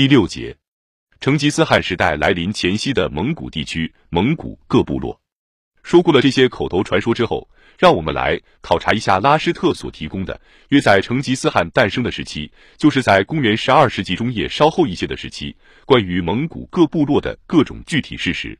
第六节，成吉思汗时代来临前夕的蒙古地区，蒙古各部落。说过了这些口头传说之后，让我们来考察一下拉施特所提供的约在成吉思汗诞生的时期，就是在公元十二世纪中叶稍后一些的时期，关于蒙古各部落的各种具体事实。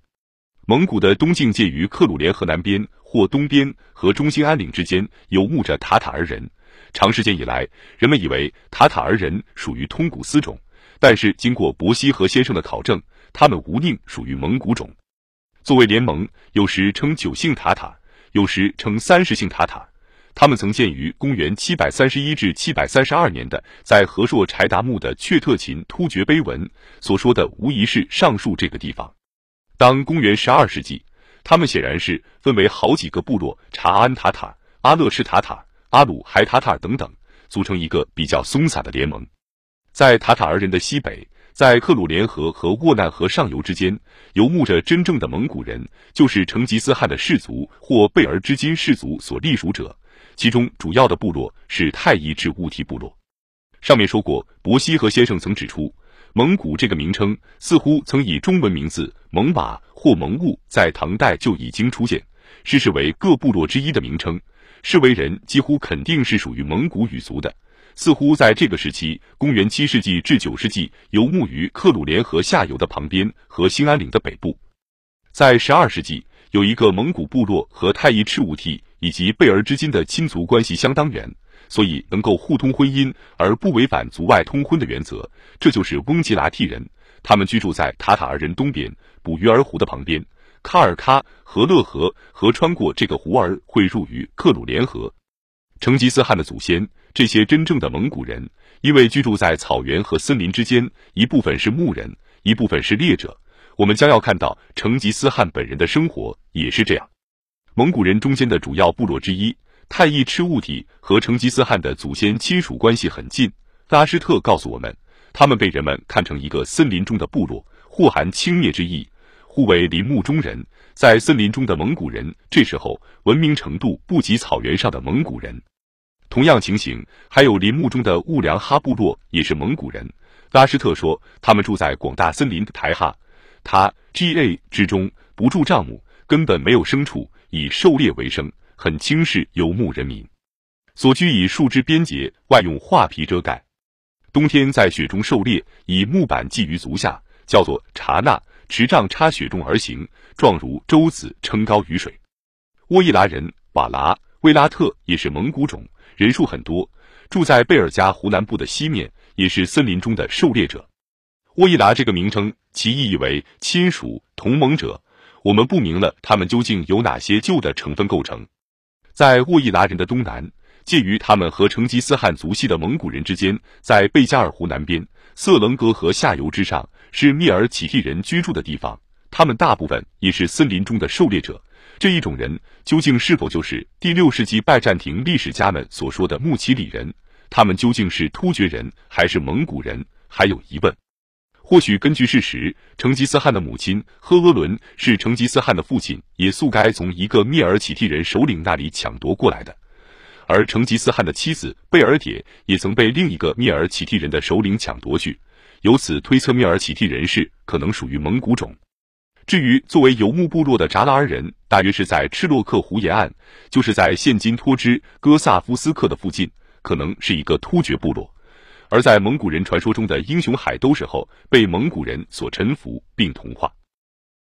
蒙古的东境介于克鲁连河南边或东边和中兴安岭之间，游牧着塔塔尔人。长时间以来，人们以为塔塔尔人属于通古斯种。但是，经过伯希和先生的考证，他们无宁属于蒙古种。作为联盟，有时称九姓塔塔，有时称三十姓塔塔。他们曾建于公元七百三十一至七百三十二年的在和硕柴达木的阙特勤突厥碑文所说的，无疑是上述这个地方。当公元十二世纪，他们显然是分为好几个部落：察安塔塔、阿勒赤塔塔、阿鲁海塔塔等等，组成一个比较松散的联盟。在塔塔尔人的西北，在克鲁连河和沃难河上游之间，游牧着真正的蒙古人，就是成吉思汗的氏族或贝尔之金氏族所隶属者。其中主要的部落是太乙至乌提部落。上面说过，伯希和先生曾指出，蒙古这个名称似乎曾以中文名字蒙马或蒙兀在唐代就已经出现，是视为各部落之一的名称。视为人几乎肯定是属于蒙古语族的。似乎在这个时期，公元七世纪至九世纪，游牧于克鲁连河下游的旁边和兴安岭的北部。在十二世纪，有一个蒙古部落和太乙赤兀帝以及贝儿之间的亲族关系相当远，所以能够互通婚姻而不违反族外通婚的原则。这就是翁吉拉替人，他们居住在塔塔尔人东边捕鱼儿湖的旁边，卡尔喀和勒河河穿过这个湖儿汇入于克鲁连河。成吉思汗的祖先。这些真正的蒙古人，因为居住在草原和森林之间，一部分是牧人，一部分是猎者。我们将要看到成吉思汗本人的生活也是这样。蒙古人中间的主要部落之一太乙赤兀体和成吉思汗的祖先亲属关系很近。拉施特告诉我们，他们被人们看成一个森林中的部落，或含轻蔑之意，互为林木中人。在森林中的蒙古人，这时候文明程度不及草原上的蒙古人。同样情形，还有林木中的兀良哈部落，也是蒙古人。拉施特说，他们住在广大森林的台哈，他 G A 之中，不住帐幕，根本没有牲畜，以狩猎为生，很轻视游牧人民。所居以树枝编结，外用画皮遮盖。冬天在雪中狩猎，以木板系于足下，叫做查纳，持杖插雪中而行，状如舟子撑高于水。沃伊拉人瓦剌、威拉特也是蒙古种。人数很多，住在贝尔加湖南部的西面，也是森林中的狩猎者。沃伊达这个名称，其意义为亲属、同盟者。我们不明了他们究竟由哪些旧的成分构成。在沃伊达人的东南，介于他们和成吉思汗族系的蒙古人之间，在贝加尔湖南边，色楞格河下游之上，是密尔乞替人居住的地方。他们大部分也是森林中的狩猎者。这一种人究竟是否就是第六世纪拜占庭历史家们所说的穆奇里人？他们究竟是突厥人还是蒙古人？还有疑问。或许根据事实，成吉思汗的母亲赫额伦是成吉思汗的父亲也速该从一个蔑尔乞替人首领那里抢夺过来的，而成吉思汗的妻子贝尔铁也曾被另一个蔑尔乞替人的首领抢夺去，由此推测蔑尔乞替人士可能属于蒙古种。至于作为游牧部落的扎拉尔人，大约是在赤洛克湖沿岸，就是在现今托支哥萨夫斯克的附近，可能是一个突厥部落。而在蒙古人传说中的英雄海都时候，被蒙古人所臣服并同化。